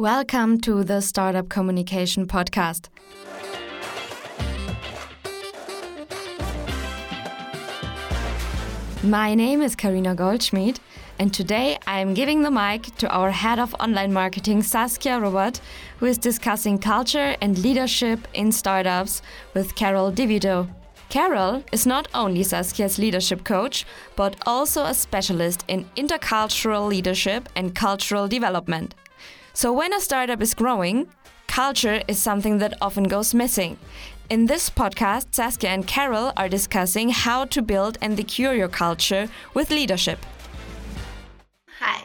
Welcome to the Startup Communication Podcast. My name is Karina Goldschmidt, and today I am giving the mic to our head of online marketing, Saskia Robert, who is discussing culture and leadership in startups with Carol Divido. Carol is not only Saskia's leadership coach, but also a specialist in intercultural leadership and cultural development. So, when a startup is growing, culture is something that often goes missing. In this podcast, Saskia and Carol are discussing how to build and secure your culture with leadership. Hi.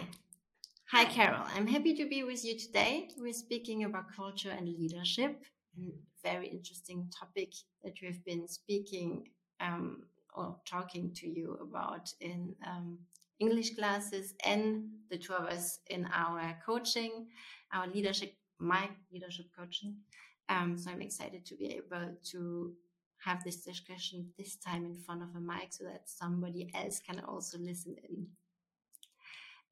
Hi, Carol. I'm happy to be with you today. We're speaking about culture and leadership, a very interesting topic that we've been speaking um, or talking to you about in um, English classes and the two of us in our coaching, our leadership, my leadership coaching. Um, so I'm excited to be able to have this discussion this time in front of a mic so that somebody else can also listen in.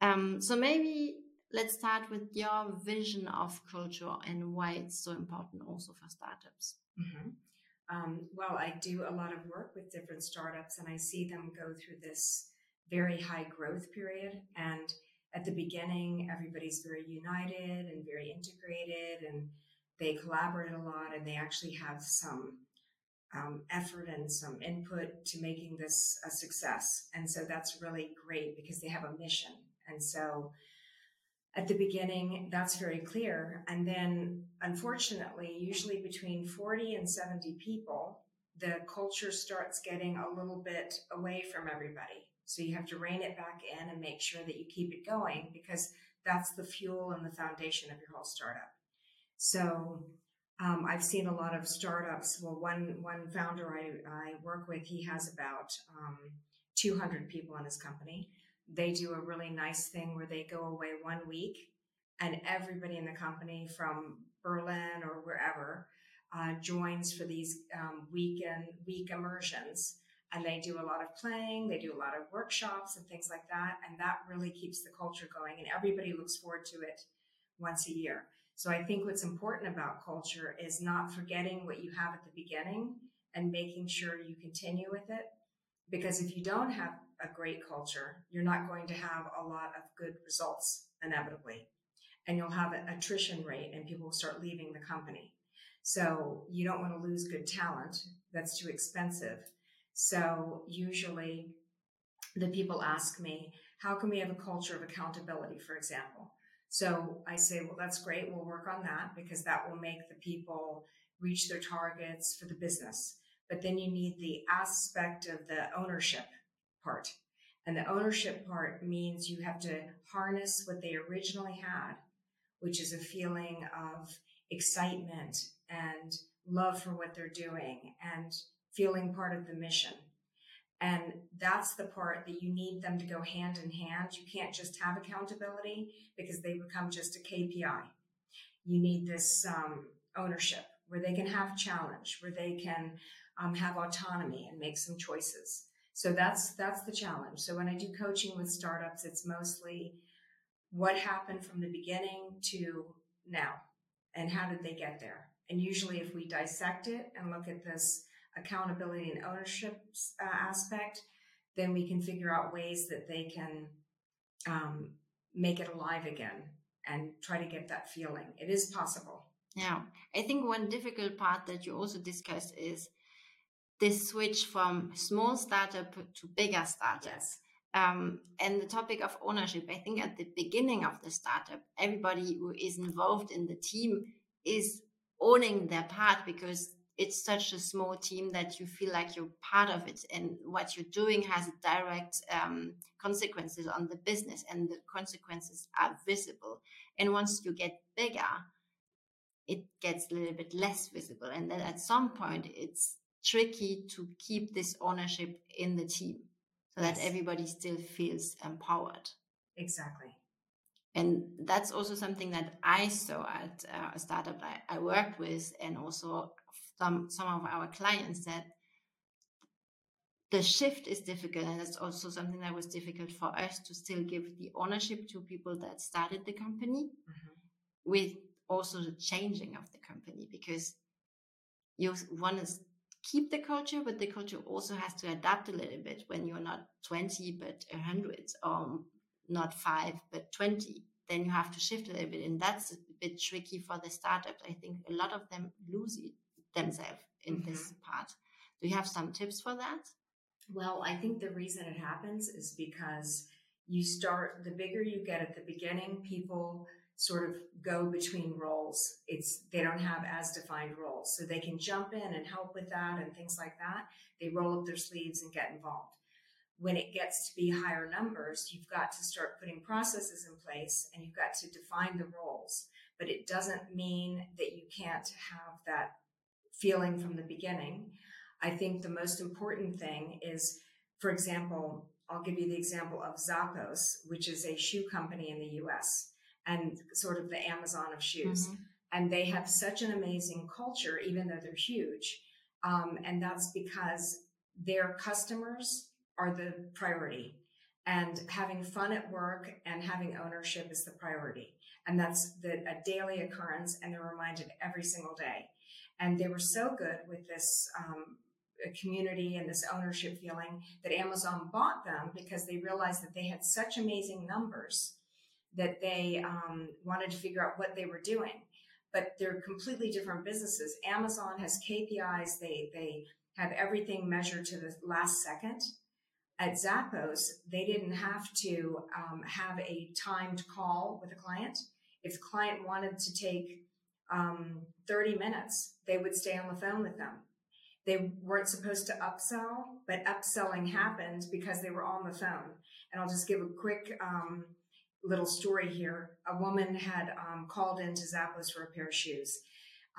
Um, so maybe let's start with your vision of culture and why it's so important also for startups. Mm-hmm. Um, well, I do a lot of work with different startups and I see them go through this very high growth period. And at the beginning, everybody's very united and very integrated and they collaborate a lot and they actually have some um, effort and some input to making this a success. And so that's really great because they have a mission. And so at the beginning, that's very clear. And then, unfortunately, usually between 40 and 70 people, the culture starts getting a little bit away from everybody. So you have to rein it back in and make sure that you keep it going because that's the fuel and the foundation of your whole startup. So um, I've seen a lot of startups. Well, one one founder I, I work with, he has about um, 200 people in his company. They do a really nice thing where they go away one week, and everybody in the company from Berlin or wherever uh, joins for these um, weekend week immersions and they do a lot of playing, they do a lot of workshops and things like that. And that really keeps the culture going and everybody looks forward to it once a year. So I think what's important about culture is not forgetting what you have at the beginning and making sure you continue with it. Because if you don't have a great culture, you're not going to have a lot of good results inevitably. And you'll have an attrition rate and people will start leaving the company. So you don't want to lose good talent. That's too expensive. So usually the people ask me, how can we have a culture of accountability, for example? So I say, well, that's great. We'll work on that because that will make the people reach their targets for the business. But then you need the aspect of the ownership part. And the ownership part means you have to harness what they originally had, which is a feeling of excitement and love for what they're doing and feeling part of the mission. And that's the part that you need them to go hand in hand. You can't just have accountability because they become just a KPI. You need this um, ownership where they can have challenge, where they can um, have autonomy and make some choices. So that's that's the challenge. So when I do coaching with startups, it's mostly what happened from the beginning to now, and how did they get there. And usually, if we dissect it and look at this accountability and ownership uh, aspect, then we can figure out ways that they can um, make it alive again and try to get that feeling. It is possible. Yeah. I think one difficult part that you also discussed is this switch from small startup to bigger startups. Yes. Um, and the topic of ownership, I think at the beginning of the startup, everybody who is involved in the team is owning their part because it's such a small team that you feel like you're part of it and what you're doing has direct um, consequences on the business and the consequences are visible. And once you get bigger it gets a little bit less visible and then at some point it's tricky to keep this ownership in the team so yes. that everybody still feels empowered. Exactly. And that's also something that I saw at uh, a startup I, I worked with, and also some some of our clients that the shift is difficult and that's also something that was difficult for us to still give the ownership to people that started the company mm-hmm. with also the changing of the company because you want to keep the culture, but the culture also has to adapt a little bit when you're not 20 but 100 or not 5 but 20 then you have to shift a little bit and that's a bit tricky for the startups i think a lot of them lose themselves in mm-hmm. this part. Do you have some tips for that? Well i think the reason it happens is because you start the bigger you get at the beginning people sort of go between roles. It's they don't have as defined roles. So they can jump in and help with that and things like that. They roll up their sleeves and get involved. When it gets to be higher numbers, you've got to start putting processes in place and you've got to define the roles. But it doesn't mean that you can't have that feeling from the beginning. I think the most important thing is, for example, I'll give you the example of Zappos, which is a shoe company in the US and sort of the Amazon of shoes. Mm-hmm. And they have such an amazing culture, even though they're huge. Um, and that's because their customers are the priority. And having fun at work and having ownership is the priority. And that's the, a daily occurrence, and they're reminded every single day. And they were so good with this um, community and this ownership feeling that Amazon bought them because they realized that they had such amazing numbers that they um, wanted to figure out what they were doing. But they're completely different businesses. Amazon has KPIs, they, they have everything measured to the last second at Zappos, they didn't have to um, have a timed call with a client. If the client wanted to take um, 30 minutes, they would stay on the phone with them. They weren't supposed to upsell, but upselling happened because they were on the phone. And I'll just give a quick um, little story here. A woman had um, called into Zappos for a pair of shoes.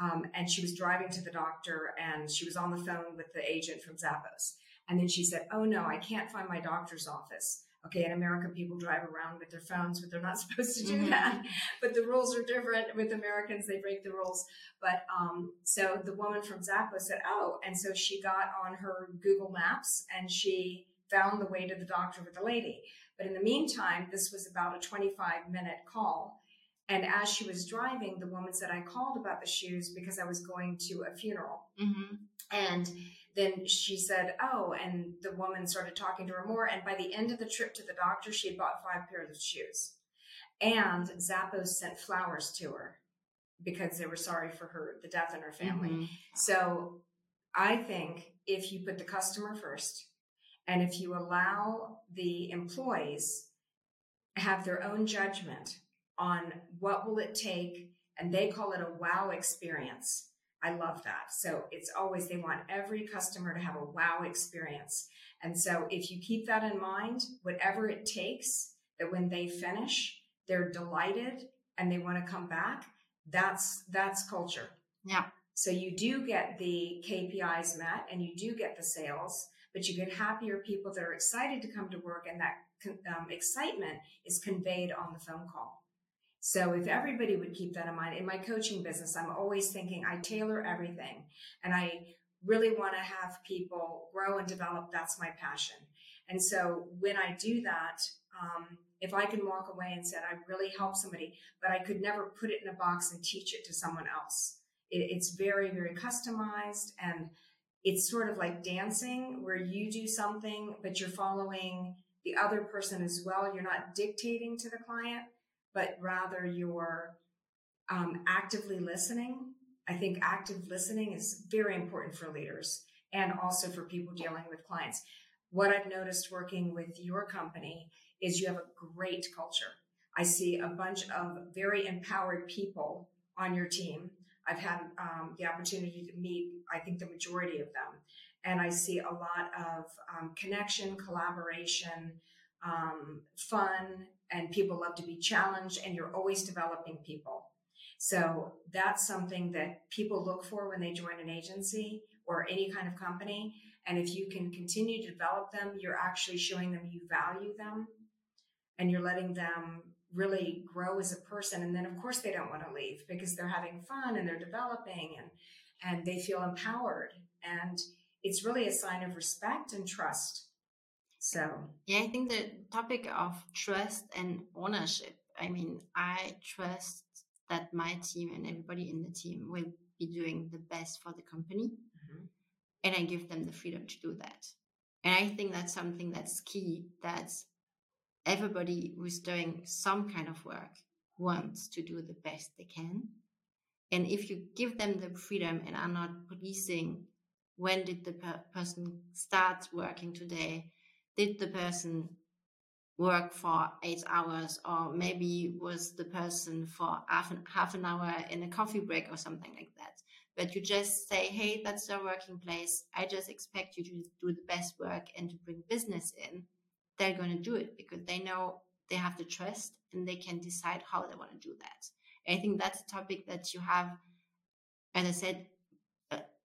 Um, and she was driving to the doctor and she was on the phone with the agent from Zappos and then she said, Oh no, I can't find my doctor's office. Okay, in America, people drive around with their phones, but they're not supposed to do mm-hmm. that. But the rules are different with Americans; they break the rules. But um, so the woman from Zappos said, "Oh," and so she got on her Google Maps and she found the way to the doctor with the lady. But in the meantime, this was about a 25 minute call. And as she was driving, the woman said, I called about the shoes because I was going to a funeral. Mm-hmm. And then she said, Oh, and the woman started talking to her more. And by the end of the trip to the doctor, she had bought five pairs of shoes. And Zappos sent flowers to her because they were sorry for her, the death in her family. Mm-hmm. So I think if you put the customer first and if you allow the employees have their own judgment on what will it take, and they call it a wow experience I love that. So it's always they want every customer to have a wow experience. And so if you keep that in mind, whatever it takes, that when they finish, they're delighted and they want to come back, that's that's culture. Yeah. So you do get the KPIs met and you do get the sales, but you get happier people that are excited to come to work and that um, excitement is conveyed on the phone call. So if everybody would keep that in mind, in my coaching business, I'm always thinking I tailor everything and I really want to have people grow and develop. That's my passion. And so when I do that, um, if I can walk away and say I really helped somebody, but I could never put it in a box and teach it to someone else. It, it's very, very customized and it's sort of like dancing where you do something, but you're following the other person as well. You're not dictating to the client but rather you're um, actively listening. I think active listening is very important for leaders and also for people dealing with clients. What I've noticed working with your company is you have a great culture. I see a bunch of very empowered people on your team. I've had um, the opportunity to meet, I think, the majority of them. And I see a lot of um, connection, collaboration, um, fun, and people love to be challenged, and you're always developing people. So that's something that people look for when they join an agency or any kind of company. And if you can continue to develop them, you're actually showing them you value them and you're letting them really grow as a person. And then, of course, they don't want to leave because they're having fun and they're developing and, and they feel empowered. And it's really a sign of respect and trust. So, yeah, I think the topic of trust and ownership. I mean, I trust that my team and everybody in the team will be doing the best for the company. Mm-hmm. And I give them the freedom to do that. And I think that's something that's key that everybody who's doing some kind of work wants to do the best they can. And if you give them the freedom and are not policing when did the per- person start working today, did the person work for eight hours or maybe was the person for half an, half an hour in a coffee break or something like that. But you just say hey that's your working place. I just expect you to do the best work and to bring business in. They're going to do it because they know they have the trust and they can decide how they want to do that. I think that's a topic that you have as i said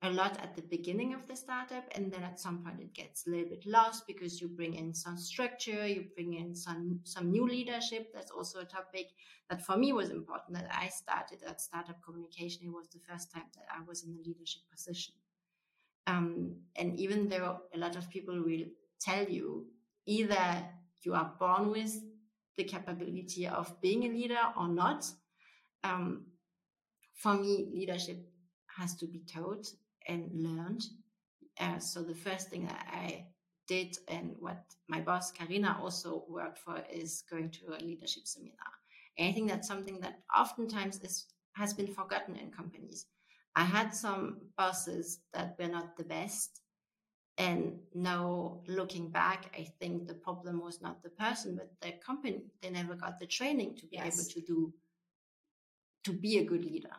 a lot at the beginning of the startup and then at some point it gets a little bit lost because you bring in some structure you bring in some some new leadership. That's also a topic that for me was important that i started at startup communication. It was the first time that i was in a leadership position. Um, and even though a lot of people will tell you either you are born with the capability of being a leader or not um, for me leadership has to be taught and learned. Uh, so the first thing that I did and what my boss Karina also worked for is going to a leadership seminar. And I think that's something that oftentimes is has been forgotten in companies. I had some bosses that were not the best. And now looking back, I think the problem was not the person, but the company. They never got the training to be yes. able to do to be a good leader.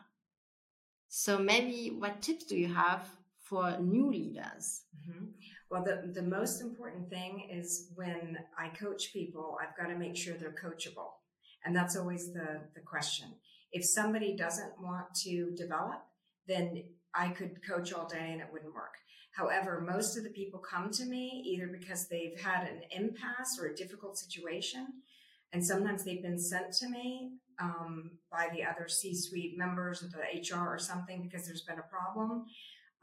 So maybe what tips do you have for new leaders? Mm-hmm. Well, the, the most important thing is when I coach people, I've got to make sure they're coachable. And that's always the, the question. If somebody doesn't want to develop, then I could coach all day and it wouldn't work. However, most of the people come to me either because they've had an impasse or a difficult situation, and sometimes they've been sent to me um, by the other C-suite members of the HR or something because there's been a problem.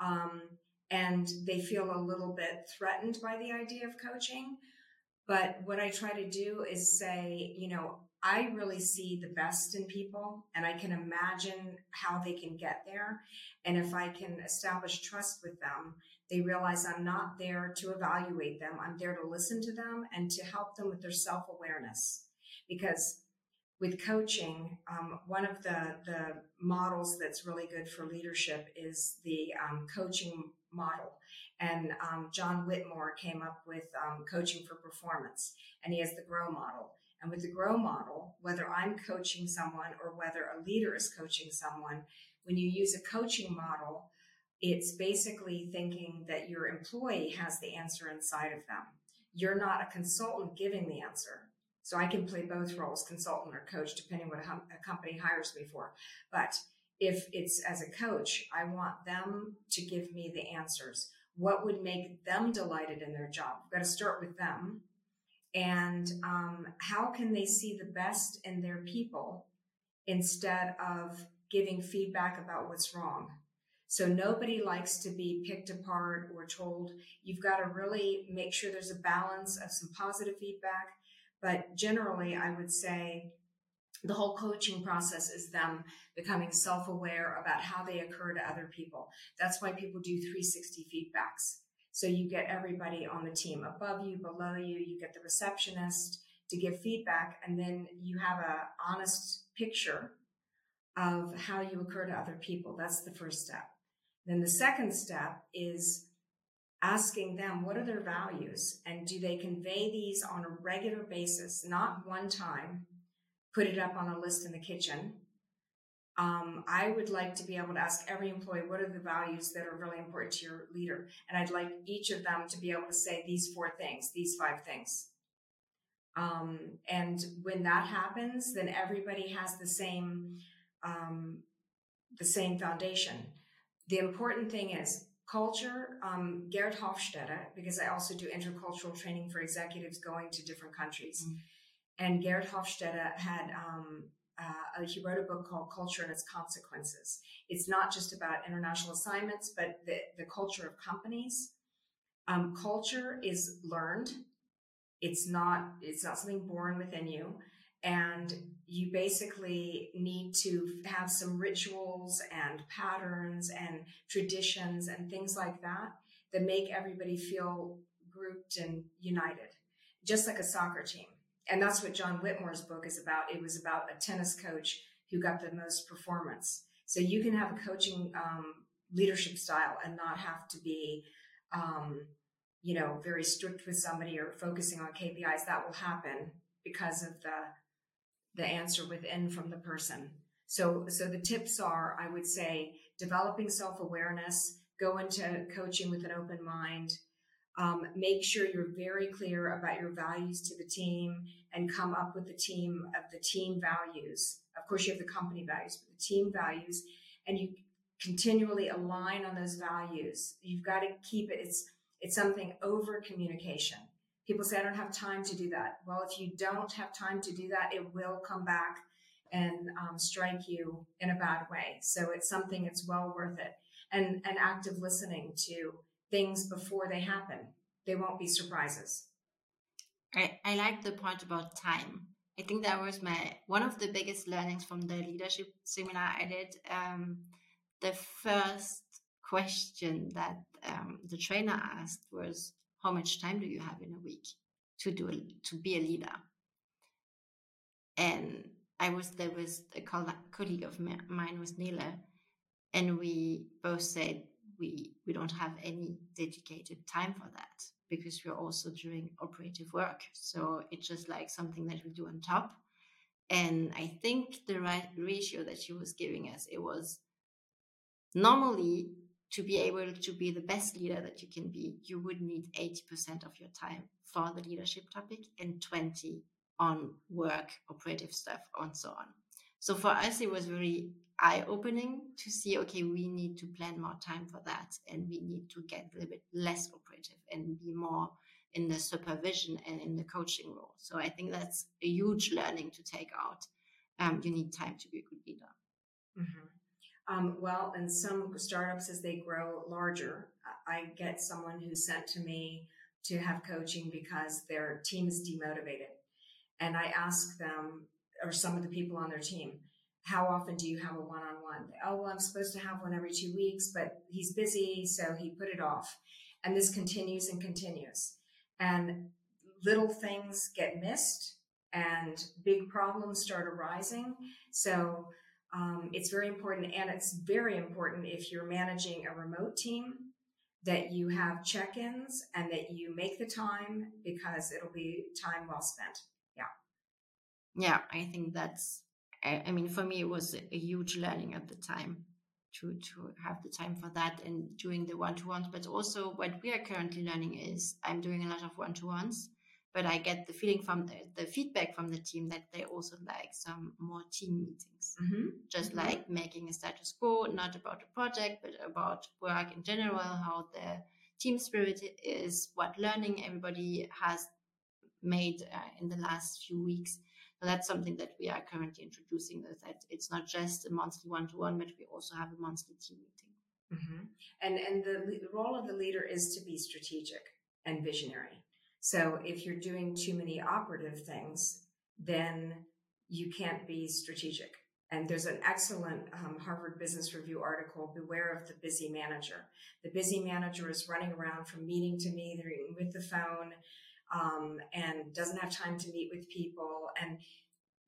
Um, and they feel a little bit threatened by the idea of coaching. But what I try to do is say, you know, I really see the best in people and I can imagine how they can get there. And if I can establish trust with them, they realize I'm not there to evaluate them. I'm there to listen to them and to help them with their self awareness. Because with coaching, um, one of the, the models that's really good for leadership is the um, coaching model. And um, John Whitmore came up with um, coaching for performance, and he has the GROW model. And with the GROW model, whether I'm coaching someone or whether a leader is coaching someone, when you use a coaching model, it's basically thinking that your employee has the answer inside of them. You're not a consultant giving the answer so I can play both roles, consultant or coach, depending what a company hires me for. But if it's as a coach, I want them to give me the answers. What would make them delighted in their job? I've got to start with them. And um, how can they see the best in their people instead of giving feedback about what's wrong? So nobody likes to be picked apart or told. You've got to really make sure there's a balance of some positive feedback but generally, I would say the whole coaching process is them becoming self aware about how they occur to other people. That's why people do 360 feedbacks. So you get everybody on the team above you, below you, you get the receptionist to give feedback, and then you have a honest picture of how you occur to other people. That's the first step. Then the second step is asking them what are their values and do they convey these on a regular basis, not one time, put it up on a list in the kitchen. Um, I would like to be able to ask every employee what are the values that are really important to your leader. And I'd like each of them to be able to say these four things, these five things. Um, and when that happens, then everybody has the same, um, the same foundation. The important thing is culture, um, Geert Hofstede, because I also do intercultural training for executives going to different countries. Mm. And Geert Hofstede had, um, uh, he wrote a book called Culture and Its Consequences. It's not just about international assignments, but the, the culture of companies. Um, culture is learned. It's not, it's not something born within you. And you basically need to have some rituals and patterns and traditions and things like that that make everybody feel grouped and united, just like a soccer team. And that's what John Whitmore's book is about. It was about a tennis coach who got the most performance. So you can have a coaching um, leadership style and not have to be, um, you know, very strict with somebody or focusing on KPIs. That will happen because of the the answer within from the person. So, so the tips are, I would say, developing self awareness, go into coaching with an open mind, um, make sure you're very clear about your values to the team and come up with the team of the team values. Of course, you have the company values, but the team values, and you continually align on those values. You've got to keep it. It's it's something over communication. People say, I don't have time to do that. Well, if you don't have time to do that, it will come back and um, strike you in a bad way. So it's something that's well worth it. And, and active listening to things before they happen. They won't be surprises. I, I like the point about time. I think that was my one of the biggest learnings from the leadership seminar I did. Um, the first question that um, the trainer asked was, "How much time do you have in a week to do to be a leader?" And I was there with a colleague of mine was Nila, and we both said we we don't have any dedicated time for that because we're also doing operative work. So it's just like something that we do on top. And I think the right ratio that she was giving us, it was normally to be able to be the best leader that you can be, you would need 80% of your time for the leadership topic and 20 on work, operative stuff, and so on. So for us, it was very eye opening to see okay, we need to plan more time for that and we need to get a little bit less operative and be more in the supervision and in the coaching role. So I think that's a huge learning to take out. Um, you need time to be a good leader. Mm-hmm. Um, well, in some startups, as they grow larger, I get someone who's sent to me to have coaching because their team is demotivated. And I ask them, or some of the people on their team, how often do you have a one-on-one? Oh, well, I'm supposed to have one every two weeks, but he's busy, so he put it off. And this continues and continues. And little things get missed and big problems start arising. So um, it's very important. And it's very important if you're managing a remote team that you have check ins and that you make the time because it'll be time well spent. Yeah, Yeah, I think that's. I, I mean, for me, it was a huge learning at the time to to have the time for that and doing the one to ones. But also, what we are currently learning is I'm doing a lot of one to ones, but I get the feeling from the, the feedback from the team that they also like some more team meetings, mm-hmm. just mm-hmm. like making a status quo, not about the project, but about work in general, how the team spirit is, what learning everybody has made uh, in the last few weeks so that's something that we are currently introducing. That it's not just a monthly one-to-one, but we also have a monthly team meeting. Mm-hmm. And and the, the role of the leader is to be strategic and visionary. So if you're doing too many operative things, then you can't be strategic. And there's an excellent um, Harvard Business Review article, Beware of the Busy Manager. The busy manager is running around from meeting to meeting with the phone, um, and doesn't have time to meet with people and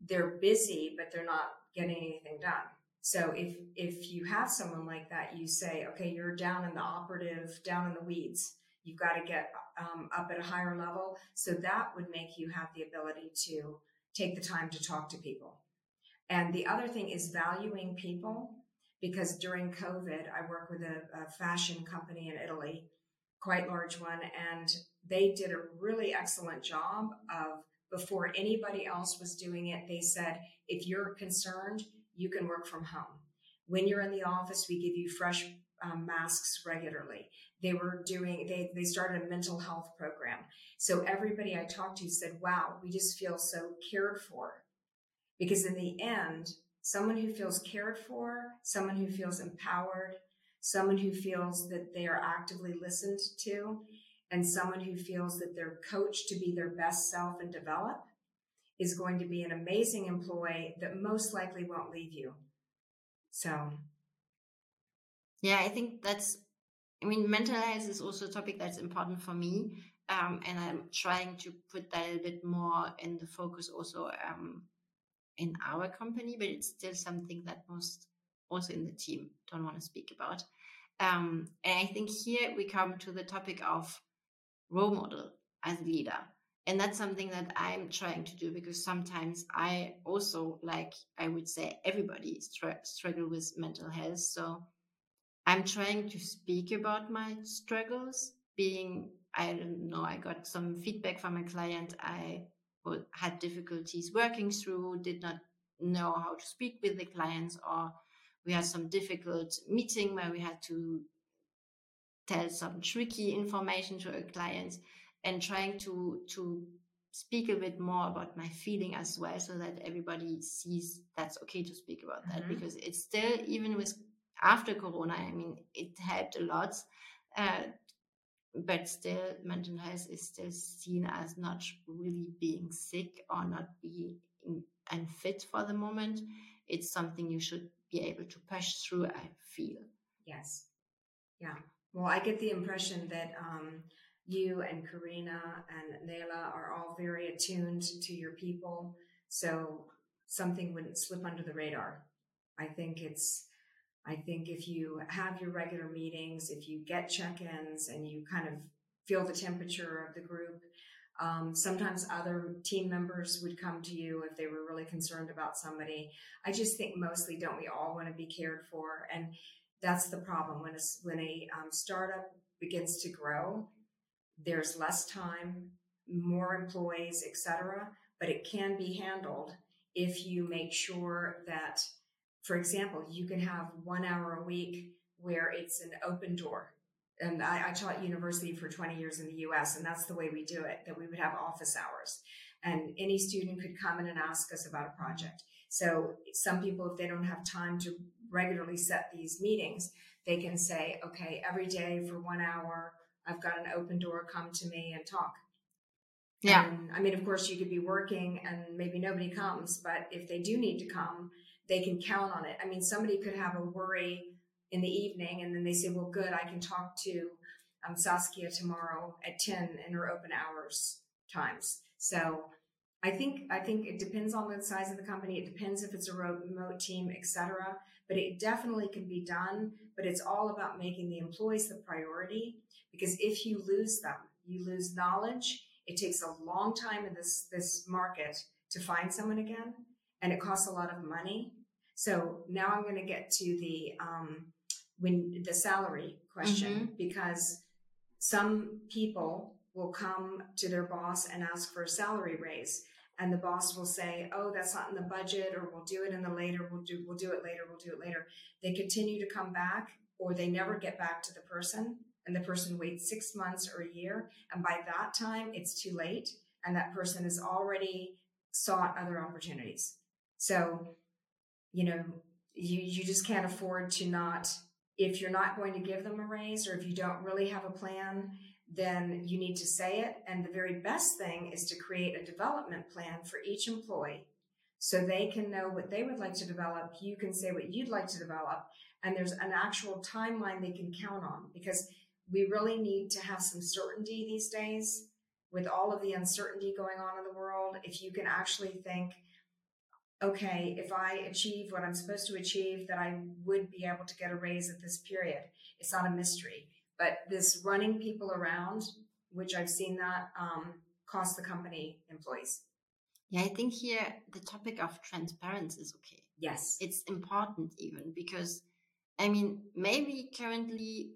they're busy but they're not getting anything done so if if you have someone like that you say okay you're down in the operative down in the weeds you've got to get um, up at a higher level so that would make you have the ability to take the time to talk to people and the other thing is valuing people because during covid i work with a, a fashion company in italy quite large one and they did a really excellent job of before anybody else was doing it, they said, if you're concerned, you can work from home. When you're in the office, we give you fresh um, masks regularly. They were doing, they, they started a mental health program. So everybody I talked to said, wow, we just feel so cared for. Because in the end, someone who feels cared for, someone who feels empowered, someone who feels that they are actively listened to and someone who feels that they're coached to be their best self and develop is going to be an amazing employee that most likely won't leave you. So, yeah, I think that's, I mean, mental health is also a topic that's important for me. Um, and I'm trying to put that a bit more in the focus also um, in our company, but it's still something that most also in the team don't want to speak about. Um, and I think here we come to the topic of role model as leader. And that's something that I'm trying to do because sometimes I also, like I would say, everybody str- struggle with mental health. So I'm trying to speak about my struggles. Being, I don't know, I got some feedback from a client I had difficulties working through, did not know how to speak with the clients, or we had some difficult meeting where we had to tell some tricky information to a client and trying to to speak a bit more about my feeling as well so that everybody sees that's okay to speak about that mm-hmm. because it's still even with after corona i mean it helped a lot uh, but still mental health is still seen as not really being sick or not being unfit for the moment it's something you should be able to push through i feel yes yeah well i get the impression that um, you and Karina and Nela are all very attuned to your people. So something wouldn't slip under the radar. I think it's, I think if you have your regular meetings, if you get check ins and you kind of feel the temperature of the group, um, sometimes other team members would come to you if they were really concerned about somebody. I just think mostly don't we all want to be cared for? And that's the problem when a, when a um, startup begins to grow there's less time, more employees, etc. But it can be handled if you make sure that, for example, you can have one hour a week where it's an open door. And I, I taught university for 20 years in the US, and that's the way we do it, that we would have office hours. And any student could come in and ask us about a project. So some people, if they don't have time to regularly set these meetings, they can say, okay, every day for one hour, I've got an open door, come to me and talk. Yeah. And, I mean, of course, you could be working and maybe nobody comes, but if they do need to come, they can count on it. I mean, somebody could have a worry in the evening and then they say, well, good, I can talk to um, Saskia tomorrow at 10 in her open hours times. So I think I think it depends on the size of the company. It depends if it's a remote team, etc. But it definitely can be done. But it's all about making the employees the priority because if you lose them, you lose knowledge. It takes a long time in this this market to find someone again, and it costs a lot of money. So now I'm going to get to the um, when the salary question mm-hmm. because some people will come to their boss and ask for a salary raise and the boss will say oh that's not in the budget or we'll do it in the later we'll do we'll do it later we'll do it later they continue to come back or they never get back to the person and the person waits six months or a year. And by that time, it's too late. And that person has already sought other opportunities. So, you know, you, you just can't afford to not, if you're not going to give them a raise or if you don't really have a plan, then you need to say it. And the very best thing is to create a development plan for each employee so they can know what they would like to develop. You can say what you'd like to develop. And there's an actual timeline they can count on because we really need to have some certainty these days with all of the uncertainty going on in the world. If you can actually think, okay, if I achieve what I'm supposed to achieve, that I would be able to get a raise at this period. It's not a mystery. But this running people around, which I've seen that um, cost the company employees. Yeah, I think here the topic of transparency is okay. Yes. It's important even because, I mean, maybe currently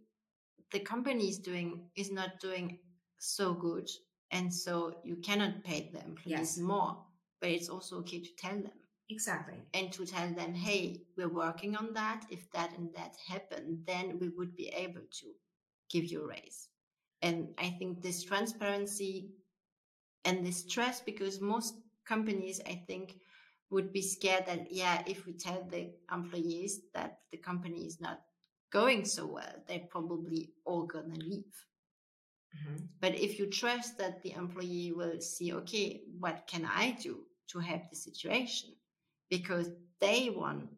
the company is doing is not doing so good and so you cannot pay the employees yes. more but it's also okay to tell them exactly and to tell them hey we're working on that if that and that happen then we would be able to give you a raise and i think this transparency and this trust because most companies i think would be scared that yeah if we tell the employees that the company is not going so well, they're probably all gonna leave. Mm-hmm. But if you trust that the employee will see, okay, what can I do to help the situation because they want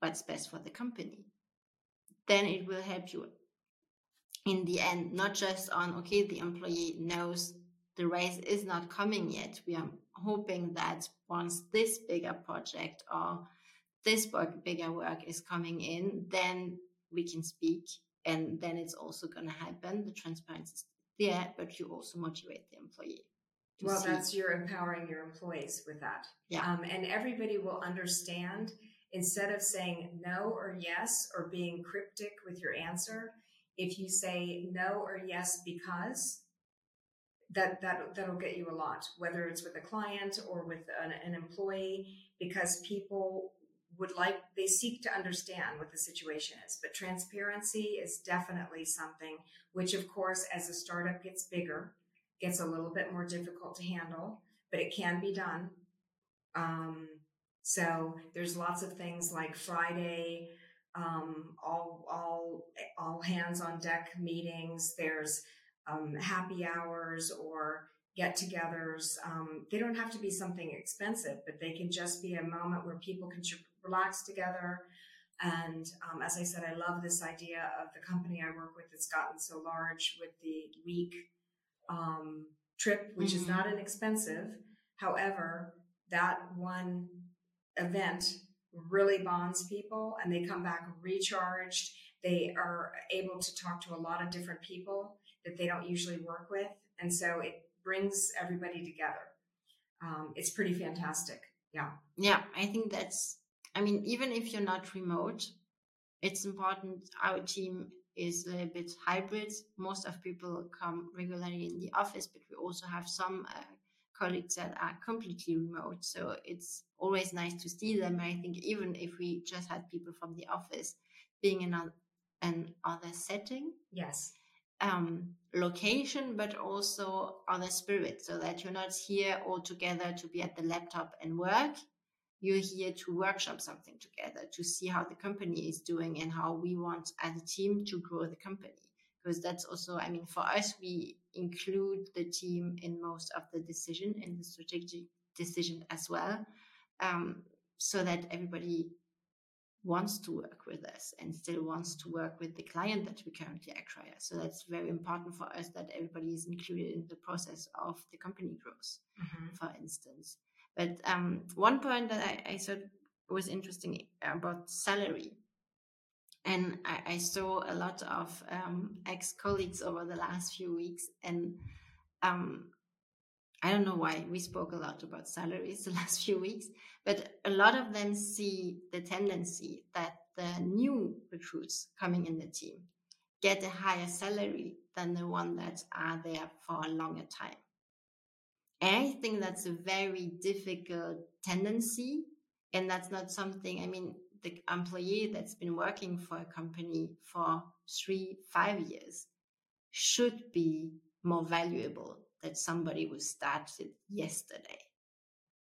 what's best for the company. Then it will help you in the end, not just on, okay, the employee knows the raise is not coming yet. We are hoping that once this bigger project or this bigger work is coming in, then we can speak and then it's also going to happen. The transparency is there, but you also motivate the employee. Well, see. that's you're empowering your employees with that. Yeah. Um, and everybody will understand instead of saying no or yes or being cryptic with your answer, if you say no or yes because that that that'll get you a lot whether it's with a client or with an, an employee because people would like they seek to understand what the situation is but transparency is definitely something which of course as a startup gets bigger gets a little bit more difficult to handle but it can be done. Um, so there's lots of things like friday um, all all all hands on deck meetings. There's um, happy hours or get-togethers. Um, they don't have to be something expensive but they can just be a moment where people can relax together. And um, as I said, I love this idea of the company I work with that's gotten so large with the week um, trip, which mm-hmm. is not inexpensive. However, that one event really bonds people and they come back recharged. They are able to talk to a lot of different people that they don't usually work with. And so it brings everybody together. Um, it's pretty fantastic. Yeah. Yeah. I think that's I mean, even if you're not remote, it's important. Our team is a little bit hybrid. Most of people come regularly in the office, but we also have some uh, colleagues that are completely remote. So it's always nice to see them. I think even if we just had people from the office being in a, an other setting. Yes. Um, location, but also other spirit, so that you're not here all together to be at the laptop and work you're here to workshop something together to see how the company is doing and how we want as a team to grow the company because that's also i mean for us we include the team in most of the decision in the strategic decision as well um, so that everybody wants to work with us and still wants to work with the client that we currently acquire. So that's very important for us that everybody is included in the process of the company growth, mm-hmm. for instance. But um, one point that I, I thought was interesting about salary, and I, I saw a lot of um, ex colleagues over the last few weeks, and um, I don't know why we spoke a lot about salaries the last few weeks, but a lot of them see the tendency that the new recruits coming in the team get a higher salary than the one that are there for a longer time. I think that's a very difficult tendency. And that's not something, I mean, the employee that's been working for a company for three, five years should be more valuable than somebody who started yesterday.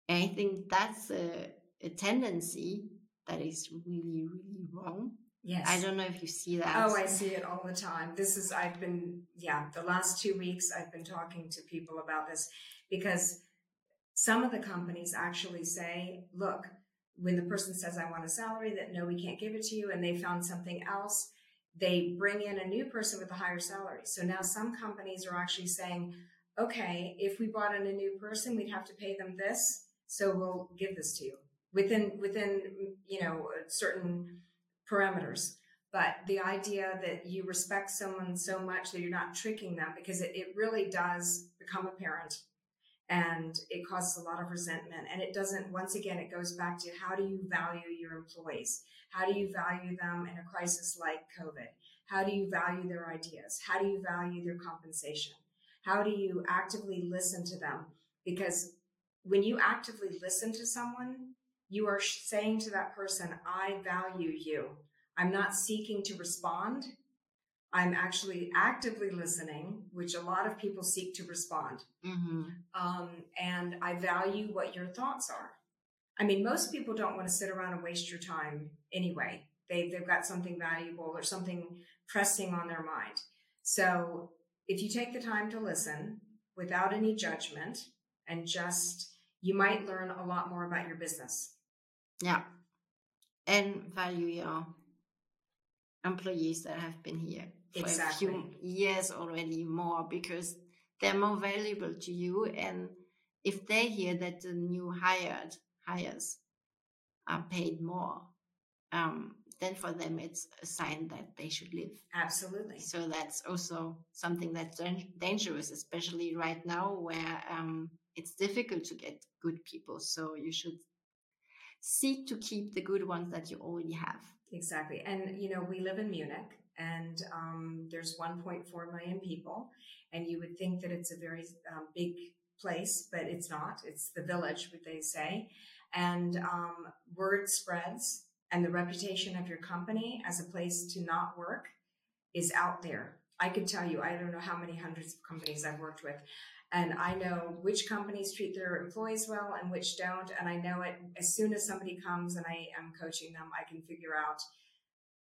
And I think that's a, a tendency that is really, really wrong. Yes. I don't know if you see that. Oh, I see it all the time. This is, I've been, yeah, the last two weeks I've been talking to people about this because some of the companies actually say, look, when the person says, I want a salary, that no, we can't give it to you, and they found something else, they bring in a new person with a higher salary. So now some companies are actually saying, okay, if we brought in a new person, we'd have to pay them this, so we'll give this to you within within you know certain parameters. But the idea that you respect someone so much that you're not tricking them, because it, it really does become apparent and it causes a lot of resentment. And it doesn't, once again, it goes back to how do you value your employees? How do you value them in a crisis like COVID? How do you value their ideas? How do you value their compensation? How do you actively listen to them? Because when you actively listen to someone, you are saying to that person, I value you. I'm not seeking to respond. I'm actually actively listening, which a lot of people seek to respond. Mm-hmm. Um, and I value what your thoughts are. I mean, most people don't want to sit around and waste your time anyway. They, they've got something valuable or something pressing on their mind. So if you take the time to listen without any judgment and just you might learn a lot more about your business. Yeah. And value your employees that have been here exactly. a few years already more because they're more valuable to you. And if they hear that the new hired hires are paid more, um, then for them it's a sign that they should leave. Absolutely. So that's also something that's dangerous, especially right now where um, it's difficult to get good people. So you should seek to keep the good ones that you already have. Exactly. And, you know, we live in Munich and um, there's 1.4 million people. And you would think that it's a very um, big place, but it's not. It's the village, what they say. And um, word spreads and the reputation of your company as a place to not work is out there. I could tell you, I don't know how many hundreds of companies I've worked with. And I know which companies treat their employees well and which don't. And I know it as soon as somebody comes and I am coaching them, I can figure out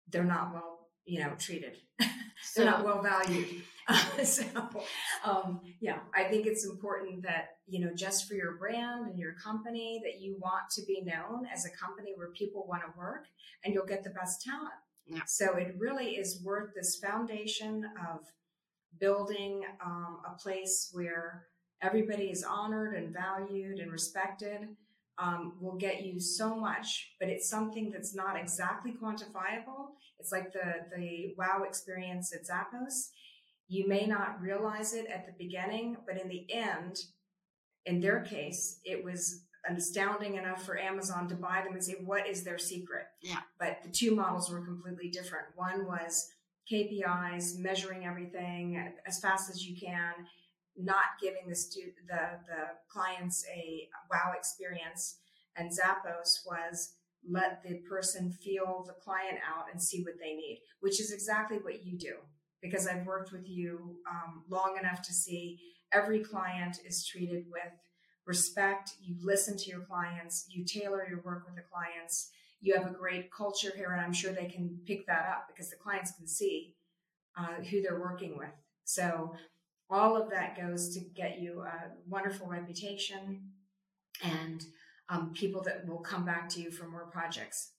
they're not well, you know, treated. So, they're not well valued. so, um, yeah, I think it's important that, you know, just for your brand and your company, that you want to be known as a company where people want to work and you'll get the best talent. Yeah. So it really is worth this foundation of building um, a place where everybody is honored and valued and respected um, will get you so much, but it's something that's not exactly quantifiable. It's like the the wow experience at Zappos. You may not realize it at the beginning, but in the end, in their case, it was astounding enough for Amazon to buy them and say, what is their secret? Yeah. But the two models were completely different. One was KPIs, measuring everything as fast as you can, not giving the stu- the the clients a wow experience. And Zappos was let the person feel the client out and see what they need, which is exactly what you do. Because I've worked with you um, long enough to see every client is treated with respect. You listen to your clients. You tailor your work with the clients. You have a great culture here, and I'm sure they can pick that up because the clients can see uh, who they're working with. So all of that goes to get you a wonderful reputation and um, people that will come back to you for more projects.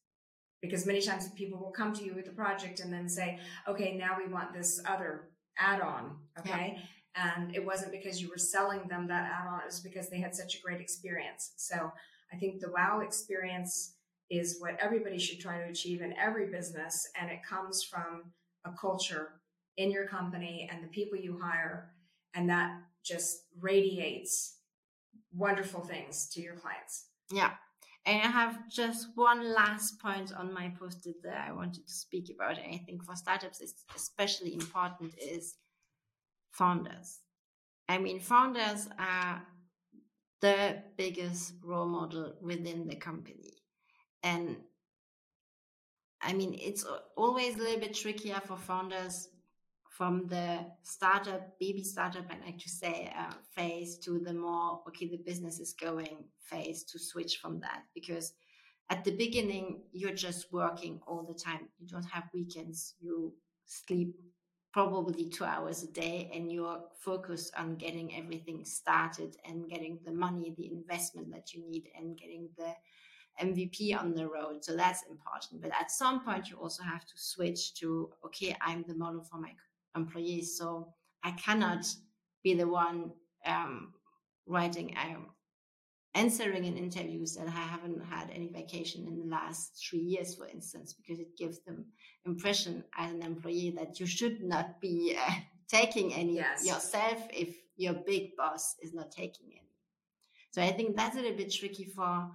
Because many times people will come to you with a project and then say, okay, now we want this other add on. Okay. Yeah. And it wasn't because you were selling them that add on, it was because they had such a great experience. So I think the wow experience is what everybody should try to achieve in every business. And it comes from a culture in your company and the people you hire. And that just radiates wonderful things to your clients. Yeah. And I have just one last point on my post-it that I wanted to speak about. And I think for startups, it's especially important is founders. I mean, founders are the biggest role model within the company. And I mean, it's always a little bit trickier for founders from the startup, baby startup, I like to say, uh, phase to the more, okay, the business is going phase to switch from that. Because at the beginning, you're just working all the time. You don't have weekends. You sleep probably two hours a day and you're focused on getting everything started and getting the money, the investment that you need and getting the MVP on the road. So that's important. But at some point, you also have to switch to, okay, I'm the model for my employees. So I cannot be the one um, writing, um, answering in interviews that I haven't had any vacation in the last three years, for instance, because it gives them impression as an employee that you should not be uh, taking any yes. yourself if your big boss is not taking any. So I think that's a little bit tricky for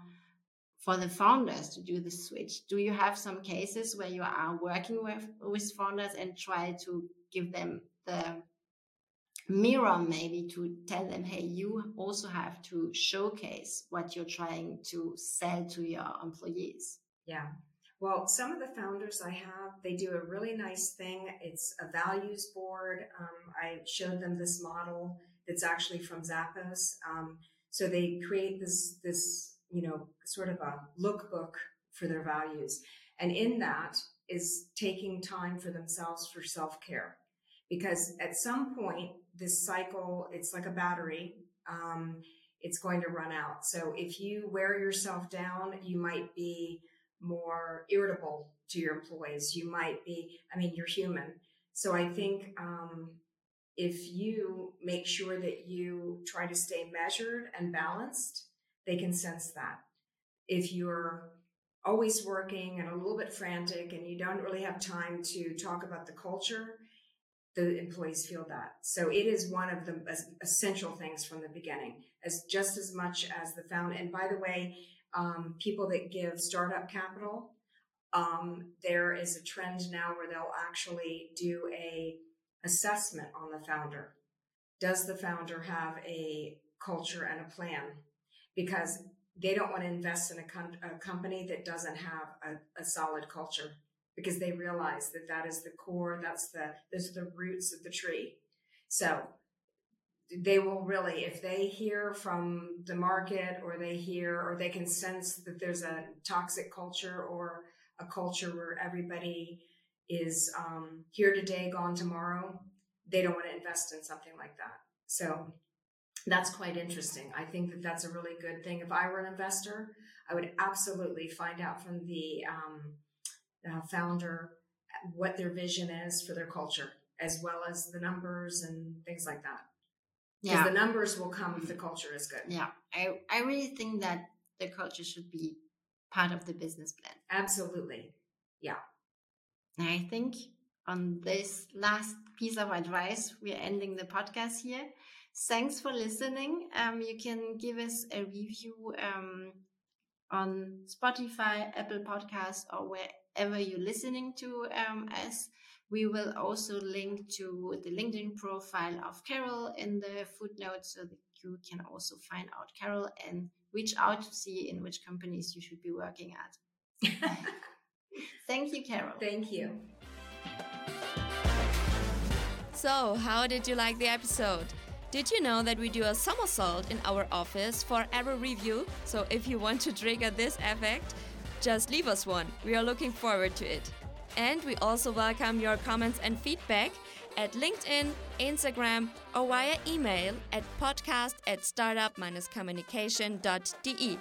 for the founders to do the switch. Do you have some cases where you are working with with founders and try to give them the mirror maybe to tell them hey you also have to showcase what you're trying to sell to your employees yeah. Well some of the founders i have they do a really nice thing. It's a values board. Um, i showed them this model that's actually from zappos. Um, so they create this this you know sort of a lookbook for their values and in that is taking time for themselves for self-care because at some point this cycle it's like a battery um, it's going to run out. So if you wear yourself down, you might be more irritable to your employees. You might be, I mean, you're human. So I think um, if you make sure that you try to stay measured and balanced, they can sense that. If you're always working and a little bit frantic and you don't really have time to talk about the culture, the employees feel that. So it is one of the essential things from the beginning, as just as much as the found. And by the way, um, people that give startup capital, um, there is a trend now where they'll actually do a assessment on the founder. Does the founder have a culture and a plan? Because they don't want to invest in a, com- a company that doesn't have a, a, solid culture because they realize that that is the core. That's the those are the roots of the tree. So they will really, if they hear from the market or they hear or they can sense that there's a toxic culture or a culture where everybody is um, here today, gone tomorrow, they don't want to invest in something like that. So that's quite interesting. I think that that's a really good thing. If I were an investor, I would absolutely find out from the um, uh, founder what their vision is for their culture, as well as the numbers and things like that. Yeah. the numbers will come if the culture is good. Yeah, I, I really think that the culture should be part of the business plan. Absolutely. Yeah. I think on this last piece of advice, we're ending the podcast here. Thanks for listening. Um, you can give us a review um, on Spotify, Apple Podcasts, or wherever you're listening to um, us. We will also link to the LinkedIn profile of Carol in the footnotes so that you can also find out Carol and reach out to see in which companies you should be working at. Thank you, Carol. Thank you. So, how did you like the episode? Did you know that we do a somersault in our office for every review? So, if you want to trigger this effect, just leave us one. We are looking forward to it. And we also welcome your comments and feedback at LinkedIn, Instagram, or via email at podcast at startup-communication.de.